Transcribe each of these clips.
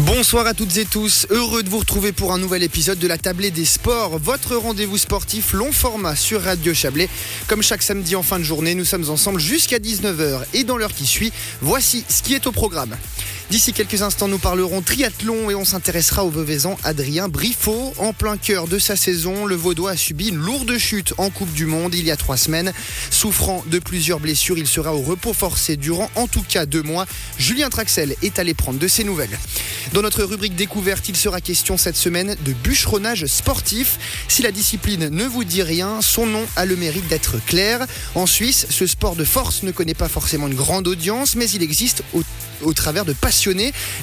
Bonsoir à toutes et tous, heureux de vous retrouver pour un nouvel épisode de la Tablée des Sports, votre rendez-vous sportif long format sur Radio Chablais. Comme chaque samedi en fin de journée, nous sommes ensemble jusqu'à 19h et dans l'heure qui suit, voici ce qui est au programme. D'ici quelques instants, nous parlerons triathlon et on s'intéressera au Veuvezan Adrien Briffaut. En plein cœur de sa saison, le Vaudois a subi une lourde chute en Coupe du Monde il y a trois semaines. Souffrant de plusieurs blessures, il sera au repos forcé durant en tout cas deux mois. Julien Traxel est allé prendre de ses nouvelles. Dans notre rubrique découverte, il sera question cette semaine de bûcheronnage sportif. Si la discipline ne vous dit rien, son nom a le mérite d'être clair. En Suisse, ce sport de force ne connaît pas forcément une grande audience, mais il existe au, travers de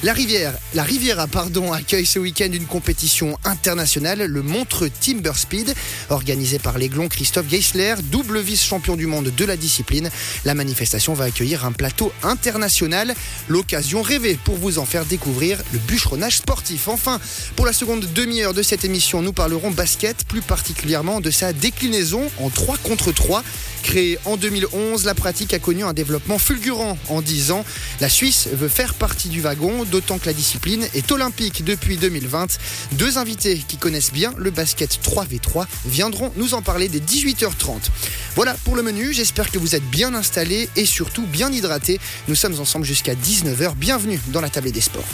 La Rivière, la Riviera, pardon, accueille ce week-end une compétition internationale, le Montre Timber Speed, organisé par l'aiglon Christophe Geisler, double vice-champion du monde de la discipline. La manifestation va accueillir un plateau international, l'occasion rêvée pour vous en faire découvrir le bûcheronnage sportif. Enfin, pour la seconde demi-heure de cette émission, nous parlerons basket, plus particulièrement de sa déclinaison en 3 contre 3. Créée en 2011, la pratique a connu un développement fulgurant en 10 ans. La Suisse veut faire partie du wagon, d'autant que la discipline est olympique depuis 2020. Deux invités qui connaissent bien le basket 3v3 viendront nous en parler dès 18h30. Voilà pour le menu, j'espère que vous êtes bien installés et surtout bien hydratés. Nous sommes ensemble jusqu'à 19h. Bienvenue dans la table des sports.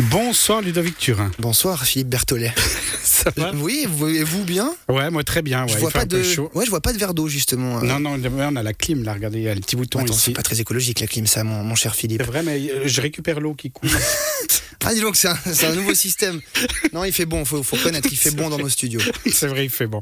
Bonsoir Ludovic Turin. Bonsoir Philippe Berthollet. Ça va? Oui, vous, et vous bien? Ouais, moi très bien. Ouais, je il vois fait pas un peu de chaud. Ouais, je vois pas de verre d'eau justement. Non, non, on a la clim là, regardez, il y a le petit bouton Attends, ici. c'est pas très écologique la clim ça mon, mon cher Philippe. C'est vrai, mais euh, je récupère l'eau qui coule. Ah dis donc c'est un, c'est un nouveau système. Non, il fait bon, faut, faut connaître, il fait bon dans nos studios. C'est vrai, il fait bon.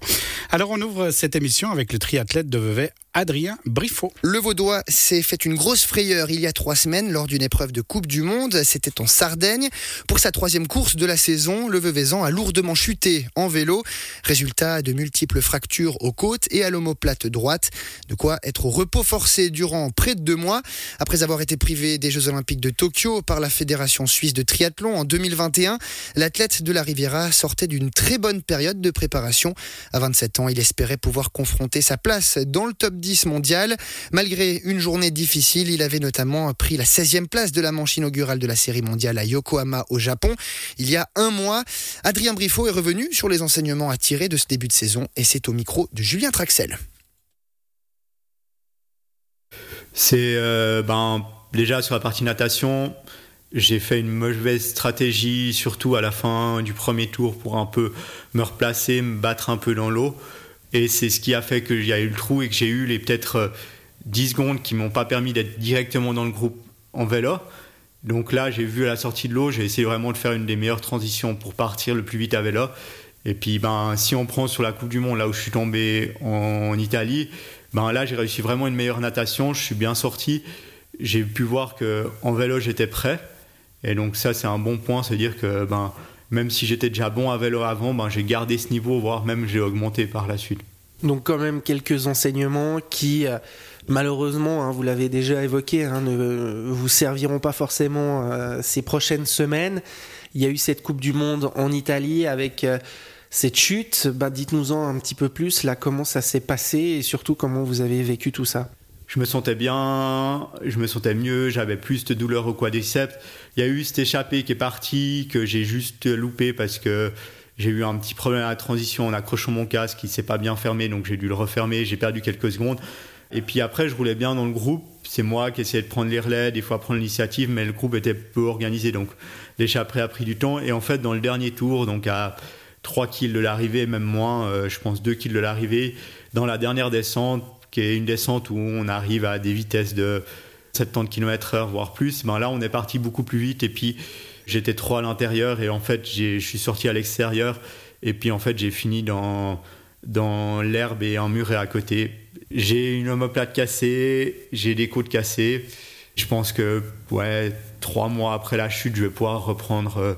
Alors on ouvre cette émission avec le triathlète de Vevey, Adrien Briffaut. Le Vaudois s'est fait une grosse frayeur il y a trois semaines lors d'une épreuve de Coupe du Monde. C'était en Sardaigne. Pour sa troisième course de la saison, le Veuvezan a lourdement chuté en vélo. Résultat de multiples fractures aux côtes et à l'omoplate droite. De quoi être au repos forcé durant près de deux mois. Après avoir été privé des Jeux Olympiques de Tokyo par la Fédération suisse de triathlon en 2021, l'athlète de la Riviera sortait d'une très bonne période de préparation. À 27 ans, il espérait pouvoir confronter sa place dans le top 10 mondial. Malgré une journée difficile, il avait notamment pris la 16e place de la manche inaugurale de la série mondiale à Yokohama au Japon. Il y a un mois, Adrien Briffaut est revenu sur les enseignements à tirer de ce début de saison et c'est au micro de Julien Traxel. C'est euh, ben, déjà sur la partie natation, j'ai fait une mauvaise stratégie, surtout à la fin du premier tour, pour un peu me replacer, me battre un peu dans l'eau. Et c'est ce qui a fait qu'il y a eu le trou et que j'ai eu les peut-être euh, 10 secondes qui m'ont pas permis d'être directement dans le groupe en vélo. Donc là, j'ai vu à la sortie de l'eau, j'ai essayé vraiment de faire une des meilleures transitions pour partir le plus vite à vélo. Et puis, ben, si on prend sur la Coupe du Monde, là où je suis tombé en Italie, ben là, j'ai réussi vraiment une meilleure natation. Je suis bien sorti. J'ai pu voir que en vélo, j'étais prêt. Et donc ça, c'est un bon point, c'est dire que ben, même si j'étais déjà bon à vélo avant, ben, j'ai gardé ce niveau, voire même j'ai augmenté par la suite. Donc quand même quelques enseignements qui, euh, malheureusement, hein, vous l'avez déjà évoqué, hein, ne vous serviront pas forcément euh, ces prochaines semaines. Il y a eu cette Coupe du Monde en Italie avec euh, cette chute. Bah, Dites-nous-en un petit peu plus, là, comment ça s'est passé et surtout comment vous avez vécu tout ça. Je me sentais bien, je me sentais mieux, j'avais plus de douleur au quadriceps. Il y a eu cette échappée qui est partie, que j'ai juste loupé parce que j'ai eu un petit problème à la transition en accrochant mon casque qui s'est pas bien fermé, donc j'ai dû le refermer, j'ai perdu quelques secondes. Et puis après, je roulais bien dans le groupe. C'est moi qui essayais de prendre les relais, des fois prendre l'initiative, mais le groupe était peu organisé, donc l'échappée a pris du temps. Et en fait, dans le dernier tour, donc à 3 kills de l'arrivée, même moins, euh, je pense 2 kills de l'arrivée, dans la dernière descente, qui est une descente où on arrive à des vitesses de 70 km/h, voire plus, ben là, on est parti beaucoup plus vite. Et puis, j'étais trop à l'intérieur et en fait, je suis sorti à l'extérieur. Et puis, en fait, j'ai fini dans, dans l'herbe et un mur est à côté. J'ai une omoplate cassée, j'ai des côtes cassées. Je pense que, ouais, trois mois après la chute, je vais pouvoir reprendre euh,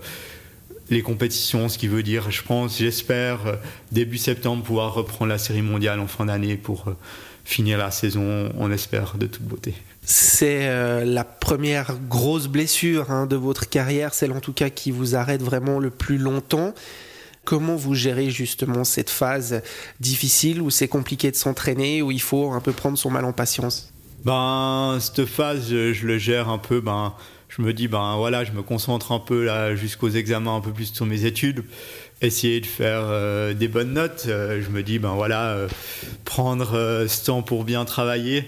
les compétitions, ce qui veut dire, je pense, j'espère, euh, début septembre, pouvoir reprendre la série mondiale en fin d'année pour euh, finir la saison, on espère, de toute beauté. C'est euh, la première grosse blessure hein, de votre carrière, celle en tout cas qui vous arrête vraiment le plus longtemps. Comment vous gérez justement cette phase difficile où c'est compliqué de s'entraîner, où il faut un peu prendre son mal en patience? Ben, cette phase, je, le gère un peu. Ben, je me dis, ben voilà, je me concentre un peu là jusqu'aux examens, un peu plus sur mes études, essayer de faire euh, des bonnes notes. Euh, je me dis, ben voilà, prendre ce temps pour bien travailler,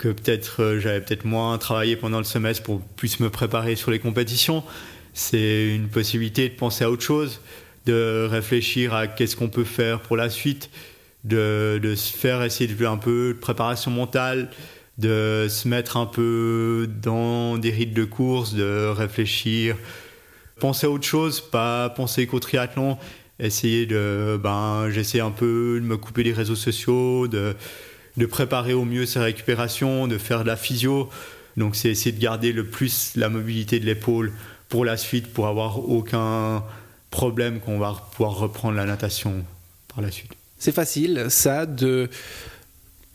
que peut-être j'avais peut-être moins travaillé pendant le semestre pour plus me préparer sur les compétitions. C'est une possibilité de penser à autre chose, de réfléchir à qu'est-ce qu'on peut faire pour la suite, de, se faire essayer de un peu de préparation mentale de se mettre un peu dans des rites de course, de réfléchir, penser à autre chose, pas penser qu'au triathlon, essayer de, ben, j'essaie un peu de me couper des réseaux sociaux, de, de préparer au mieux sa récupération, de faire de la physio. Donc c'est essayer de garder le plus la mobilité de l'épaule pour la suite, pour avoir aucun problème qu'on va pouvoir reprendre la natation par la suite. C'est facile, ça, de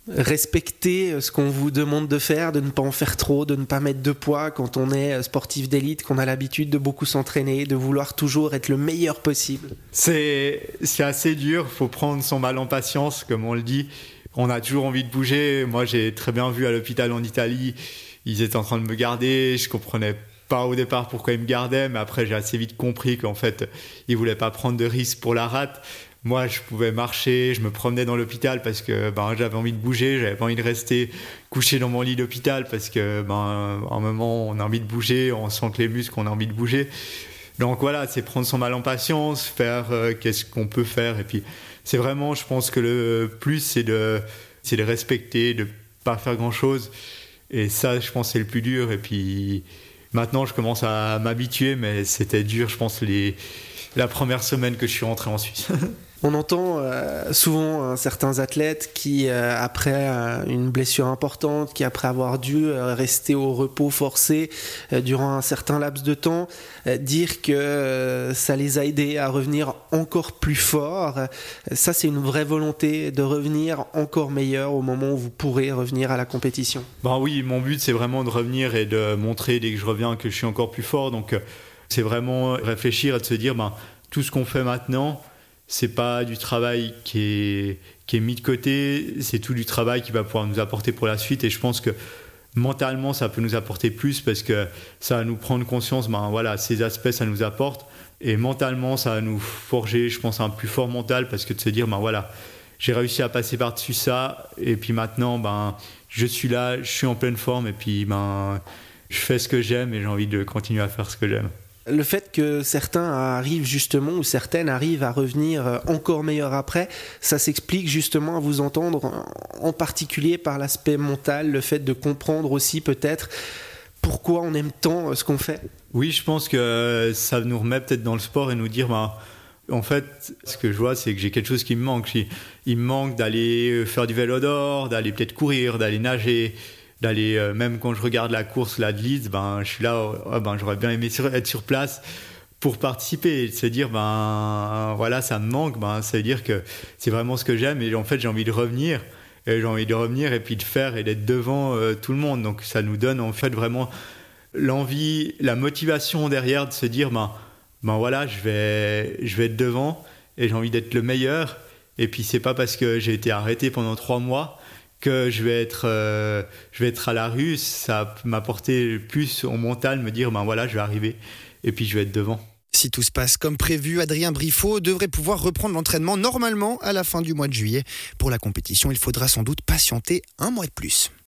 respecter ce qu'on vous demande de faire, de ne pas en faire trop, de ne pas mettre de poids quand on est sportif d'élite, qu'on a l'habitude de beaucoup s'entraîner, de vouloir toujours être le meilleur possible C'est assez dur, faut prendre son mal en patience, comme on le dit. On a toujours envie de bouger. Moi, j'ai très bien vu à l'hôpital en Italie, ils étaient en train de me garder, je comprenais pas au départ pourquoi ils me gardaient, mais après j'ai assez vite compris qu'en fait ils voulaient pas prendre de risques pour la rate moi, je pouvais marcher, je me promenais dans l'hôpital parce que ben, j'avais envie de bouger, j'avais pas envie de rester couché dans mon lit d'hôpital parce que ben, un moment, on a envie de bouger, on sent que les muscles, on a envie de bouger. Donc voilà, c'est prendre son mal en patience, faire euh, qu'est-ce qu'on peut faire. Et puis, c'est vraiment, je pense que le plus, c'est de, c'est de respecter, de pas faire grand-chose. Et ça, je pense, c'est le plus dur. Et puis, maintenant, je commence à m'habituer, mais c'était dur, je pense, les, la première semaine que je suis rentré en Suisse. On entend euh, souvent hein, certains athlètes qui, euh, après euh, une blessure importante, qui après avoir dû rester au repos forcé durant un certain laps de temps, dire que ça les a aidés à revenir encore plus fort. Ça, c'est une vraie volonté de revenir encore meilleur au moment où vous pourrez revenir à la compétition. Ben oui, mon but, c'est vraiment de revenir et de montrer dès que je reviens que je suis encore plus fort. Donc, c'est vraiment réfléchir et de se dire, ben, tout ce qu'on fait maintenant, c'est pas du travail qui est, qui est mis de côté, c'est tout du travail qui va pouvoir nous apporter pour la suite. Et je pense que mentalement, ça peut nous apporter plus parce que ça va nous prendre conscience, ben voilà, ces aspects, ça nous apporte. Et mentalement, ça va nous forger, je pense, un plus fort mental parce que de se dire, ben voilà, j'ai réussi à passer par-dessus ça. Et puis maintenant, ben, je suis là, je suis en pleine forme. Et puis, ben, je fais ce que j'aime et j'ai envie de continuer à faire ce que j'aime le fait que certains arrivent justement ou certaines arrivent à revenir euh, encore meilleurs après, ça s'explique justement à vous entendre en particulier par l'aspect mental, le fait de comprendre aussi peut-être pourquoi on aime tant euh, ce qu'on fait. Oui, je pense que ça nous remet peut-être dans le sport et nous dire bah, en fait, ce que je vois, c'est que j'ai quelque chose qui me manque. Il me manque d'aller faire du vélo d'or, d'aller peut-être courir, d'aller nager, d'aller euh, même quand je regarde la course là de Leeds ben je suis là oh, oh, ben j'aurais bien aimé être sur place pour participer. Et se dire ben voilà ça me manque ben ça veut dire que c'est vraiment ce que j'aime et en fait j'ai envie de revenir. Et j'ai envie de revenir et puis de faire et d'être devant euh, tout le monde. Donc ça nous donne en fait vraiment l'envie la motivation derrière de se dire ben ben voilà je vais je vais être devant et j'ai envie d'être le meilleur. Et puis c'est pas parce que j'ai été arrêté pendant trois mois que je vais être, euh, je vais être à la rue, ça m'a apporté plus au mental, me dire, ben voilà, je vais arriver et puis je vais être devant. Si tout se passe comme prévu, Adrien Briffaut devrait pouvoir reprendre l'entraînement normalement à la fin du mois de juillet. Pour la compétition, il faudra sans doute patienter un mois de plus.